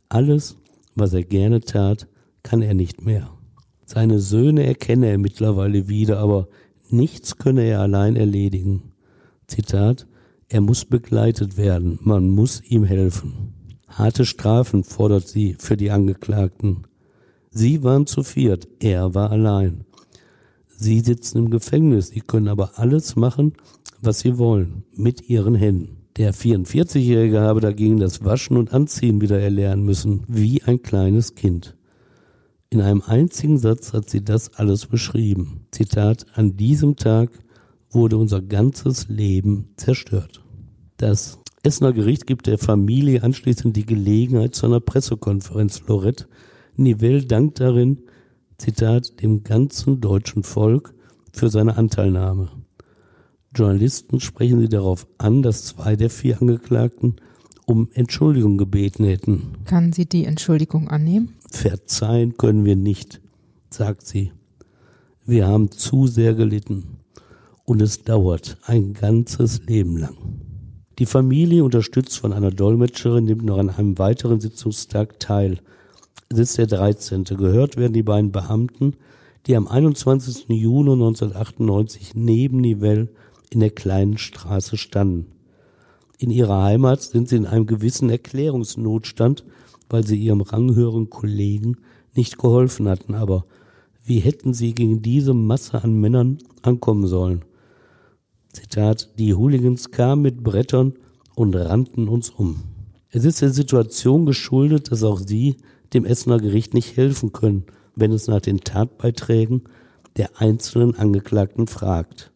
Alles, was er gerne tat, kann er nicht mehr. Seine Söhne erkenne er mittlerweile wieder, aber nichts könne er allein erledigen. Zitat, er muss begleitet werden, man muss ihm helfen. Harte Strafen fordert sie für die Angeklagten. Sie waren zu viert, er war allein. Sie sitzen im Gefängnis, sie können aber alles machen, was sie wollen, mit ihren Händen. Der 44-Jährige habe dagegen das Waschen und Anziehen wieder erlernen müssen, wie ein kleines Kind. In einem einzigen Satz hat sie das alles beschrieben. Zitat, an diesem Tag wurde unser ganzes Leben zerstört. Das Essener Gericht gibt der Familie anschließend die Gelegenheit zu einer Pressekonferenz. Lorette Nivelle dankt darin, Zitat, dem ganzen deutschen Volk für seine Anteilnahme. Journalisten sprechen sie darauf an, dass zwei der vier Angeklagten um Entschuldigung gebeten hätten. Kann sie die Entschuldigung annehmen? Verzeihen können wir nicht, sagt sie. Wir haben zu sehr gelitten und es dauert ein ganzes Leben lang. Die Familie, unterstützt von einer Dolmetscherin, nimmt noch an einem weiteren Sitzungstag teil. Es ist der 13. Gehört werden die beiden Beamten, die am 21. Juni 1998 neben Nivelle in der kleinen Straße standen. In ihrer Heimat sind sie in einem gewissen Erklärungsnotstand, weil sie ihrem ranghöheren Kollegen nicht geholfen hatten. Aber wie hätten sie gegen diese Masse an Männern ankommen sollen? Zitat, die Hooligans kamen mit Brettern und rannten uns um. Es ist der Situation geschuldet, dass auch sie dem Essener Gericht nicht helfen können, wenn es nach den Tatbeiträgen der einzelnen Angeklagten fragt.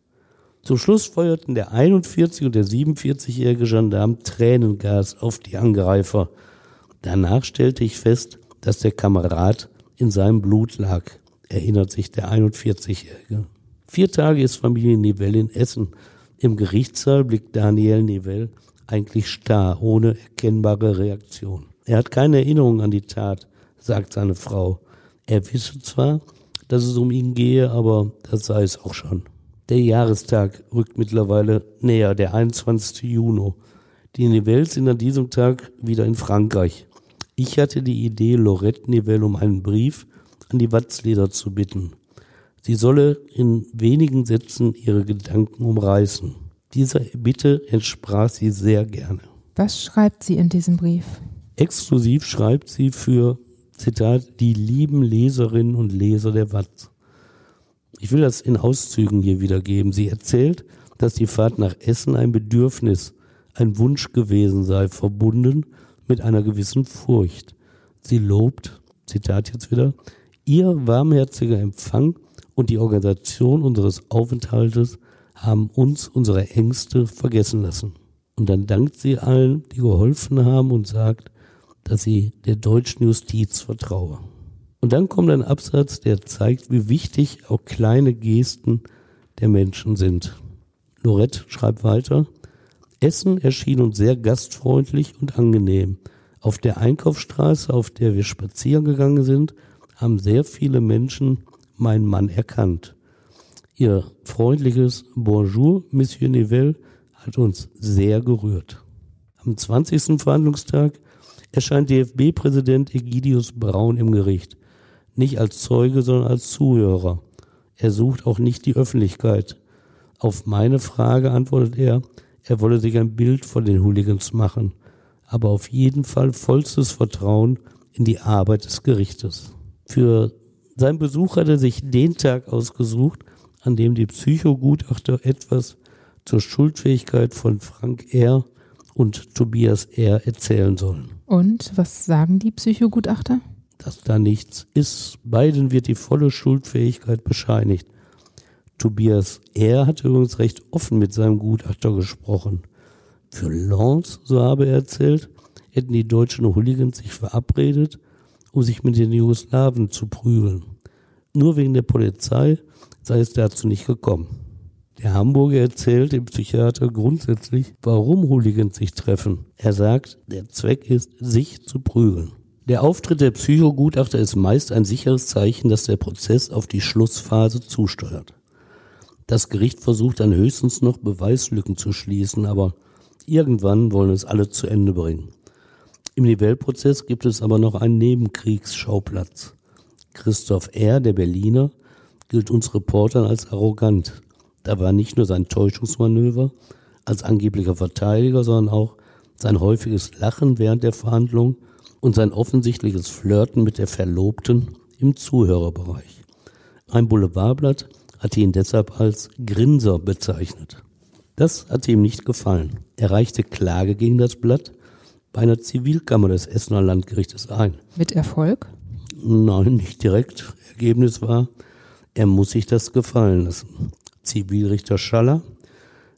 Zum Schluss feuerten der 41 und der 47-jährige Gendarm Tränengas auf die Angreifer. Danach stellte ich fest, dass der Kamerad in seinem Blut lag, erinnert sich der 41-jährige. Vier Tage ist Familie Nivelle in Essen. Im Gerichtssaal blickt Daniel Nivelle eigentlich starr, ohne erkennbare Reaktion. Er hat keine Erinnerung an die Tat, sagt seine Frau. Er wisse zwar, dass es um ihn gehe, aber das sei es auch schon. Der Jahrestag rückt mittlerweile näher, der 21. Juni. Die Nivelles sind an diesem Tag wieder in Frankreich. Ich hatte die Idee, Lorette Nivelle um einen Brief an die Watzleder zu bitten. Sie solle in wenigen Sätzen ihre Gedanken umreißen. Dieser Bitte entsprach sie sehr gerne. Was schreibt sie in diesem Brief? Exklusiv schreibt sie für, Zitat, die lieben Leserinnen und Leser der Watz. Ich will das in Auszügen hier wiedergeben. Sie erzählt, dass die Fahrt nach Essen ein Bedürfnis, ein Wunsch gewesen sei, verbunden mit einer gewissen Furcht. Sie lobt, Zitat jetzt wieder, ihr warmherziger Empfang und die Organisation unseres Aufenthaltes haben uns unsere Ängste vergessen lassen. Und dann dankt sie allen, die geholfen haben und sagt, dass sie der deutschen Justiz vertraue. Und dann kommt ein Absatz, der zeigt, wie wichtig auch kleine Gesten der Menschen sind. Lorette schreibt weiter, Essen erschien uns sehr gastfreundlich und angenehm. Auf der Einkaufsstraße, auf der wir spazieren gegangen sind, haben sehr viele Menschen meinen Mann erkannt. Ihr freundliches Bonjour, Monsieur Nivelle, hat uns sehr gerührt. Am 20. Verhandlungstag erscheint DFB-Präsident Egidius Braun im Gericht. Nicht als Zeuge, sondern als Zuhörer. Er sucht auch nicht die Öffentlichkeit. Auf meine Frage antwortet er, er wolle sich ein Bild von den Hooligans machen, aber auf jeden Fall vollstes Vertrauen in die Arbeit des Gerichtes. Für seinen Besuch hat er sich den Tag ausgesucht, an dem die Psychogutachter etwas zur Schuldfähigkeit von Frank R. und Tobias R. erzählen sollen. Und was sagen die Psychogutachter? Dass da nichts ist. Beiden wird die volle Schuldfähigkeit bescheinigt. Tobias R. hat übrigens recht offen mit seinem Gutachter gesprochen. Für Lance, so habe er erzählt, hätten die deutschen Hooligans sich verabredet, um sich mit den Jugoslawen zu prügeln. Nur wegen der Polizei sei es dazu nicht gekommen. Der Hamburger erzählt dem Psychiater grundsätzlich, warum Hooligans sich treffen. Er sagt, der Zweck ist, sich zu prügeln. Der Auftritt der Psychogutachter ist meist ein sicheres Zeichen, dass der Prozess auf die Schlussphase zusteuert. Das Gericht versucht dann höchstens noch Beweislücken zu schließen, aber irgendwann wollen es alle zu Ende bringen. Im Nivelle-Prozess gibt es aber noch einen Nebenkriegsschauplatz. Christoph R., der Berliner, gilt uns Reportern als arrogant. Da war nicht nur sein Täuschungsmanöver als angeblicher Verteidiger, sondern auch sein häufiges Lachen während der Verhandlung und sein offensichtliches Flirten mit der Verlobten im Zuhörerbereich. Ein Boulevardblatt hatte ihn deshalb als Grinser bezeichnet. Das hatte ihm nicht gefallen. Er reichte Klage gegen das Blatt bei einer Zivilkammer des Essener Landgerichtes ein. Mit Erfolg? Nein, nicht direkt. Ergebnis war, er muss sich das gefallen lassen. Zivilrichter Schaller,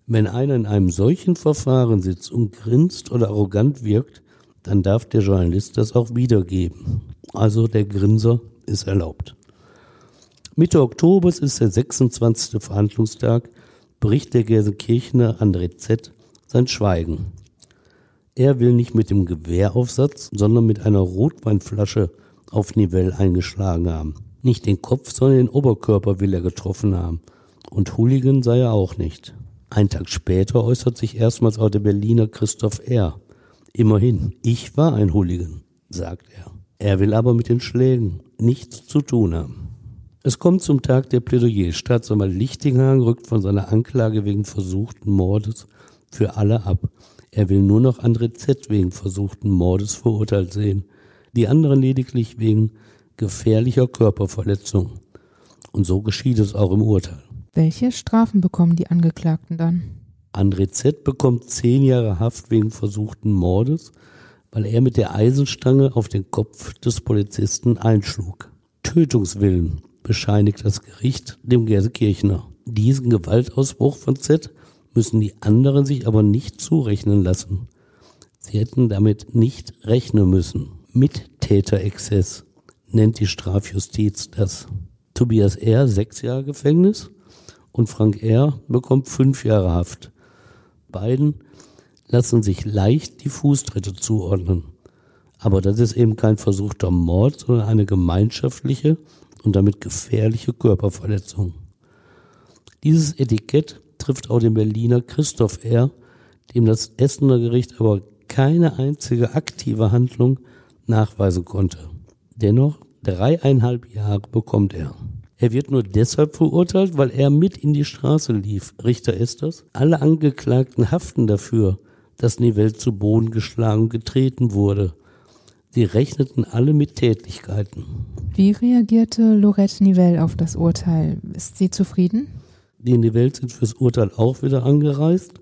wenn einer in einem solchen Verfahren sitzt und grinst oder arrogant wirkt, dann darf der Journalist das auch wiedergeben. Also der Grinser ist erlaubt. Mitte Oktober ist der 26. Verhandlungstag, bricht der Gelsenkirchener André Z. sein Schweigen. Er will nicht mit dem Gewehraufsatz, sondern mit einer Rotweinflasche auf Nivelle eingeschlagen haben. Nicht den Kopf, sondern den Oberkörper will er getroffen haben. Und Hooligan sei er auch nicht. Ein Tag später äußert sich erstmals auch der Berliner Christoph R. Immerhin, ich war ein Hooligan, sagt er. Er will aber mit den Schlägen nichts zu tun haben. Es kommt zum Tag der Plädoyer. Staatsanwalt Lichtinghagen rückt von seiner Anklage wegen versuchten Mordes für alle ab. Er will nur noch André Z. wegen versuchten Mordes verurteilt sehen, die anderen lediglich wegen gefährlicher Körperverletzung. Und so geschieht es auch im Urteil. Welche Strafen bekommen die Angeklagten dann? André Z. bekommt zehn Jahre Haft wegen versuchten Mordes, weil er mit der Eisenstange auf den Kopf des Polizisten einschlug. Tötungswillen bescheinigt das Gericht dem Gersekirchner. Diesen Gewaltausbruch von Z müssen die anderen sich aber nicht zurechnen lassen. Sie hätten damit nicht rechnen müssen. Mittäterexzess nennt die Strafjustiz das. Tobias R. sechs Jahre Gefängnis und Frank R. bekommt fünf Jahre Haft. Beiden lassen sich leicht die Fußtritte zuordnen. Aber das ist eben kein versuchter Mord, sondern eine gemeinschaftliche und damit gefährliche Körperverletzung. Dieses Etikett trifft auch den Berliner Christoph R., dem das Essener Gericht aber keine einzige aktive Handlung nachweisen konnte. Dennoch dreieinhalb Jahre bekommt er. Er wird nur deshalb verurteilt, weil er mit in die Straße lief. Richter ist das. Alle Angeklagten haften dafür, dass Nivelle zu Boden geschlagen und getreten wurde. Sie rechneten alle mit Tätlichkeiten. Wie reagierte Lorette Nivelle auf das Urteil? Ist sie zufrieden? Die Nivelle sind fürs Urteil auch wieder angereist.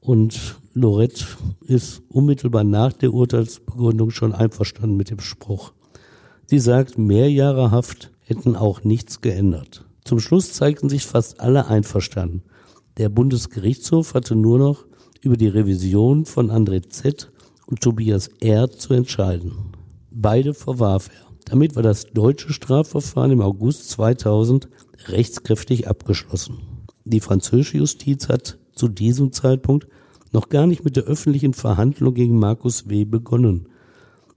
Und Lorette ist unmittelbar nach der Urteilsbegründung schon einverstanden mit dem Spruch. Sie sagt, mehr Jahre Haft hätten auch nichts geändert. Zum Schluss zeigten sich fast alle einverstanden. Der Bundesgerichtshof hatte nur noch über die Revision von André Z. und Tobias R. zu entscheiden. Beide verwarf er. Damit war das deutsche Strafverfahren im August 2000 rechtskräftig abgeschlossen. Die französische Justiz hat zu diesem Zeitpunkt noch gar nicht mit der öffentlichen Verhandlung gegen Markus W. begonnen.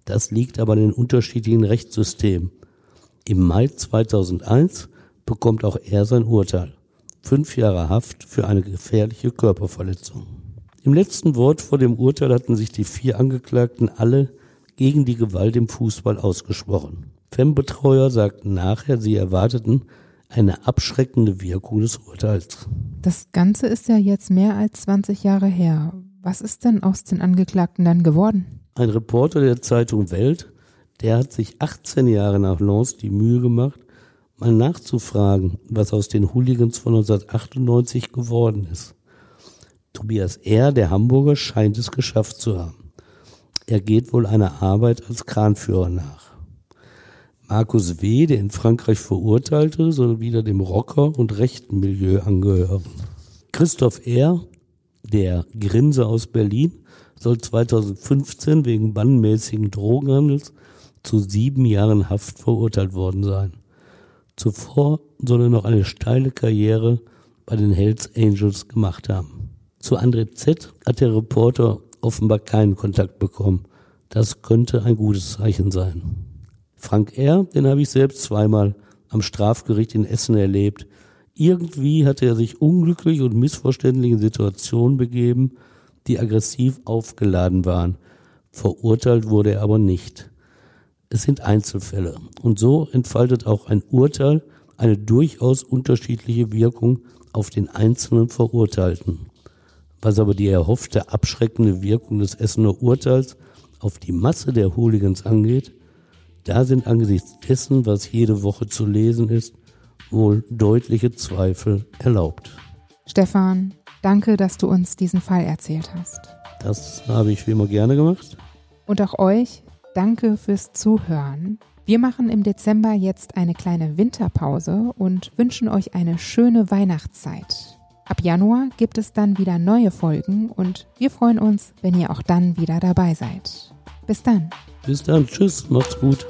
Das liegt aber an den unterschiedlichen Rechtssystemen. Im Mai 2001 bekommt auch er sein Urteil. Fünf Jahre Haft für eine gefährliche Körperverletzung. Im letzten Wort vor dem Urteil hatten sich die vier Angeklagten alle gegen die Gewalt im Fußball ausgesprochen. FEM-Betreuer sagten nachher, sie erwarteten eine abschreckende Wirkung des Urteils. Das Ganze ist ja jetzt mehr als 20 Jahre her. Was ist denn aus den Angeklagten dann geworden? Ein Reporter der Zeitung Welt der hat sich 18 Jahre nach Lens die Mühe gemacht, mal nachzufragen, was aus den Hooligans von 1998 geworden ist. Tobias R., der Hamburger, scheint es geschafft zu haben. Er geht wohl einer Arbeit als Kranführer nach. Markus W., der in Frankreich verurteilte, soll wieder dem Rocker- und rechten Milieu angehören. Christoph R., der Grinse aus Berlin, soll 2015 wegen bannmäßigen Drogenhandels zu sieben Jahren Haft verurteilt worden sein. Zuvor soll er noch eine steile Karriere bei den Hells Angels gemacht haben. Zu André Z hat der Reporter offenbar keinen Kontakt bekommen. Das könnte ein gutes Zeichen sein. Frank R., den habe ich selbst zweimal am Strafgericht in Essen erlebt. Irgendwie hatte er sich unglücklich und missverständlich in Situationen begeben, die aggressiv aufgeladen waren. Verurteilt wurde er aber nicht es sind Einzelfälle. Und so entfaltet auch ein Urteil eine durchaus unterschiedliche Wirkung auf den einzelnen Verurteilten. Was aber die erhoffte abschreckende Wirkung des Essener Urteils auf die Masse der Hooligans angeht, da sind angesichts dessen, was jede Woche zu lesen ist, wohl deutliche Zweifel erlaubt. Stefan, danke, dass du uns diesen Fall erzählt hast. Das habe ich wie immer gerne gemacht. Und auch euch, Danke fürs Zuhören. Wir machen im Dezember jetzt eine kleine Winterpause und wünschen euch eine schöne Weihnachtszeit. Ab Januar gibt es dann wieder neue Folgen und wir freuen uns, wenn ihr auch dann wieder dabei seid. Bis dann. Bis dann. Tschüss. Macht's gut.